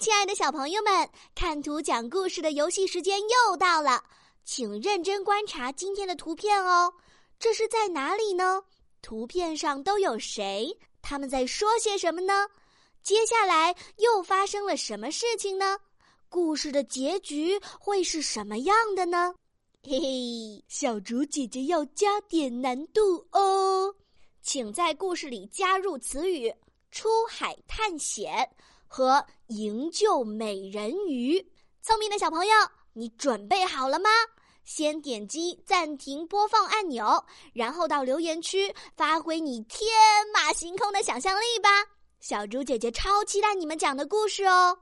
亲爱的小朋友们，看图讲故事的游戏时间又到了，请认真观察今天的图片哦。这是在哪里呢？图片上都有谁？他们在说些什么呢？接下来又发生了什么事情呢？故事的结局会是什么样的呢？嘿嘿，小竹姐姐要加点难度哦，请在故事里加入词语“出海探险”和“营救美人鱼”。聪明的小朋友，你准备好了吗？先点击暂停播放按钮，然后到留言区发挥你天马行空的想象力吧。小猪姐姐超期待你们讲的故事哦。